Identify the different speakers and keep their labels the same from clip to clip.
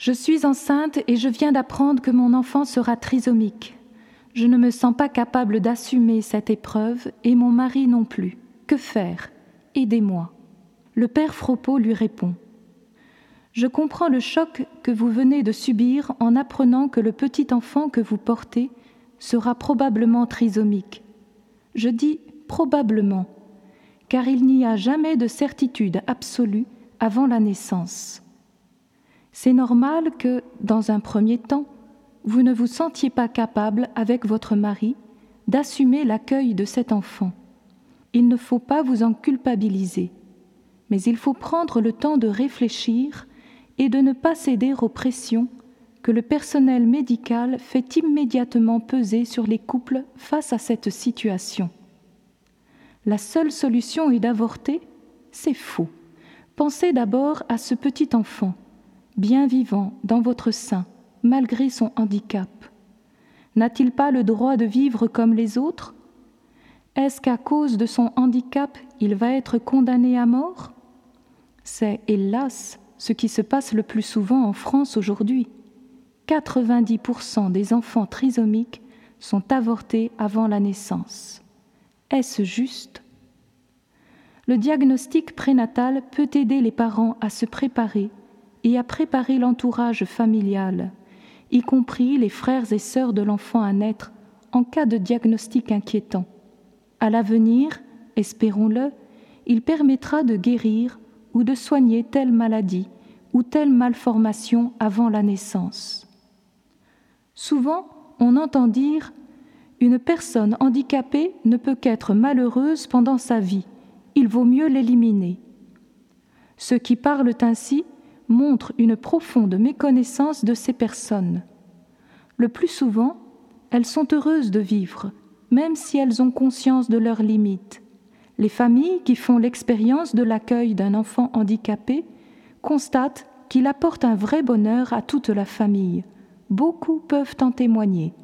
Speaker 1: Je suis enceinte et je viens d'apprendre que mon enfant sera trisomique. Je ne me sens pas capable d'assumer cette épreuve et mon mari non plus. Que faire? Aidez-moi. Le père Fropo lui répond. Je comprends le choc que vous venez de subir en apprenant que le petit enfant que vous portez sera probablement trisomique. Je dis probablement, car il n'y a jamais de certitude absolue avant la naissance. C'est normal que, dans un premier temps, vous ne vous sentiez pas capable, avec votre mari, d'assumer l'accueil de cet enfant. Il ne faut pas vous en culpabiliser, mais il faut prendre le temps de réfléchir et de ne pas céder aux pressions que le personnel médical fait immédiatement peser sur les couples face à cette situation. La seule solution est d'avorter C'est faux. Pensez d'abord à ce petit enfant, bien vivant dans votre sein, malgré son handicap N'a-t-il pas le droit de vivre comme les autres? Est-ce qu'à cause de son handicap, il va être condamné à mort? C'est, hélas, ce qui se passe le plus souvent en France aujourd'hui. 90% des enfants trisomiques sont avortés avant la naissance. Est-ce juste? Le diagnostic prénatal peut aider les parents à se préparer et à préparer l'entourage familial, y compris les frères et sœurs de l'enfant à naître, en cas de diagnostic inquiétant. À l'avenir, espérons-le, il permettra de guérir ou de soigner telle maladie ou telle malformation avant la naissance. Souvent, on entend dire Une personne handicapée ne peut qu'être malheureuse pendant sa vie, il vaut mieux l'éliminer. Ceux qui parlent ainsi montrent une profonde méconnaissance de ces personnes. Le plus souvent, elles sont heureuses de vivre, même si elles ont conscience de leurs limites. Les familles qui font l'expérience de l'accueil d'un enfant handicapé constatent qu'il apporte un vrai bonheur à toute la famille. Beaucoup peuvent en témoigner.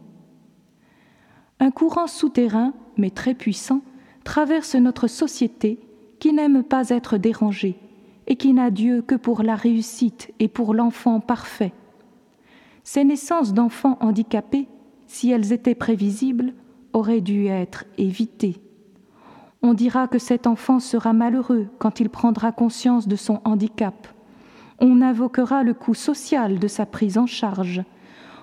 Speaker 1: Un courant souterrain, mais très puissant, traverse notre société qui n'aime pas être dérangée et qui n'a Dieu que pour la réussite et pour l'enfant parfait. Ces naissances d'enfants handicapés, si elles étaient prévisibles, auraient dû être évitées. On dira que cet enfant sera malheureux quand il prendra conscience de son handicap. On invoquera le coût social de sa prise en charge.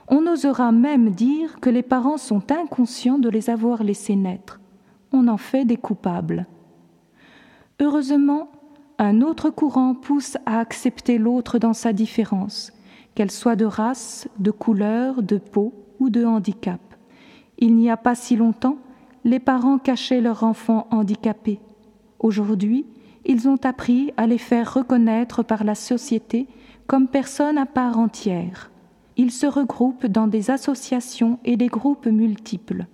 Speaker 1: On osera même dire que les parents sont inconscients de les avoir laissés naître. On en fait des coupables. Heureusement, un autre courant pousse à accepter l'autre dans sa différence, qu'elle soit de race, de couleur, de peau ou de handicap. Il n'y a pas si longtemps, les parents cachaient leur enfant handicapé. Aujourd'hui, ils ont appris à les faire reconnaître par la société comme personnes à part entière. Ils se regroupent dans des associations et des groupes multiples.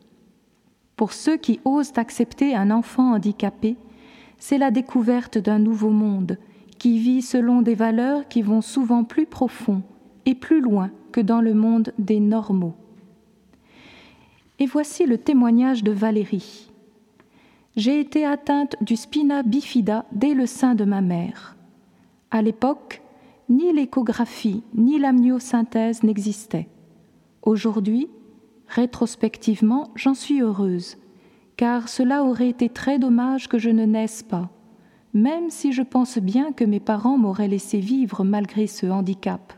Speaker 1: Pour ceux qui osent accepter un enfant handicapé, c'est la découverte d'un nouveau monde qui vit selon des valeurs qui vont souvent plus profond et plus loin que dans le monde des normaux. Et voici le témoignage de Valérie. J'ai été atteinte du spina bifida dès le sein de ma mère. À l'époque, ni l'échographie ni l'amniosynthèse n'existaient. Aujourd'hui, rétrospectivement, j'en suis heureuse car cela aurait été très dommage que je ne naisse pas, même si je pense bien que mes parents m'auraient laissé vivre malgré ce handicap.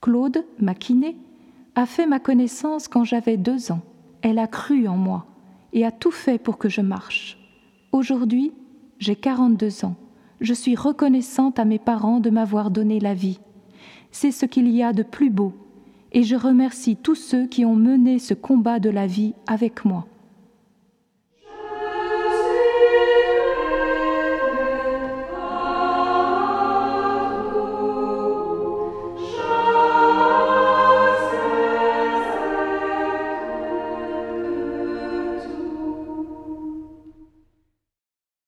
Speaker 1: Claude, ma kiné, a fait ma connaissance quand j'avais deux ans. Elle a cru en moi et a tout fait pour que je marche. Aujourd'hui, j'ai 42 ans. Je suis reconnaissante à mes parents de m'avoir donné la vie. C'est ce qu'il y a de plus beau, et je remercie tous ceux qui ont mené ce combat de la vie avec moi.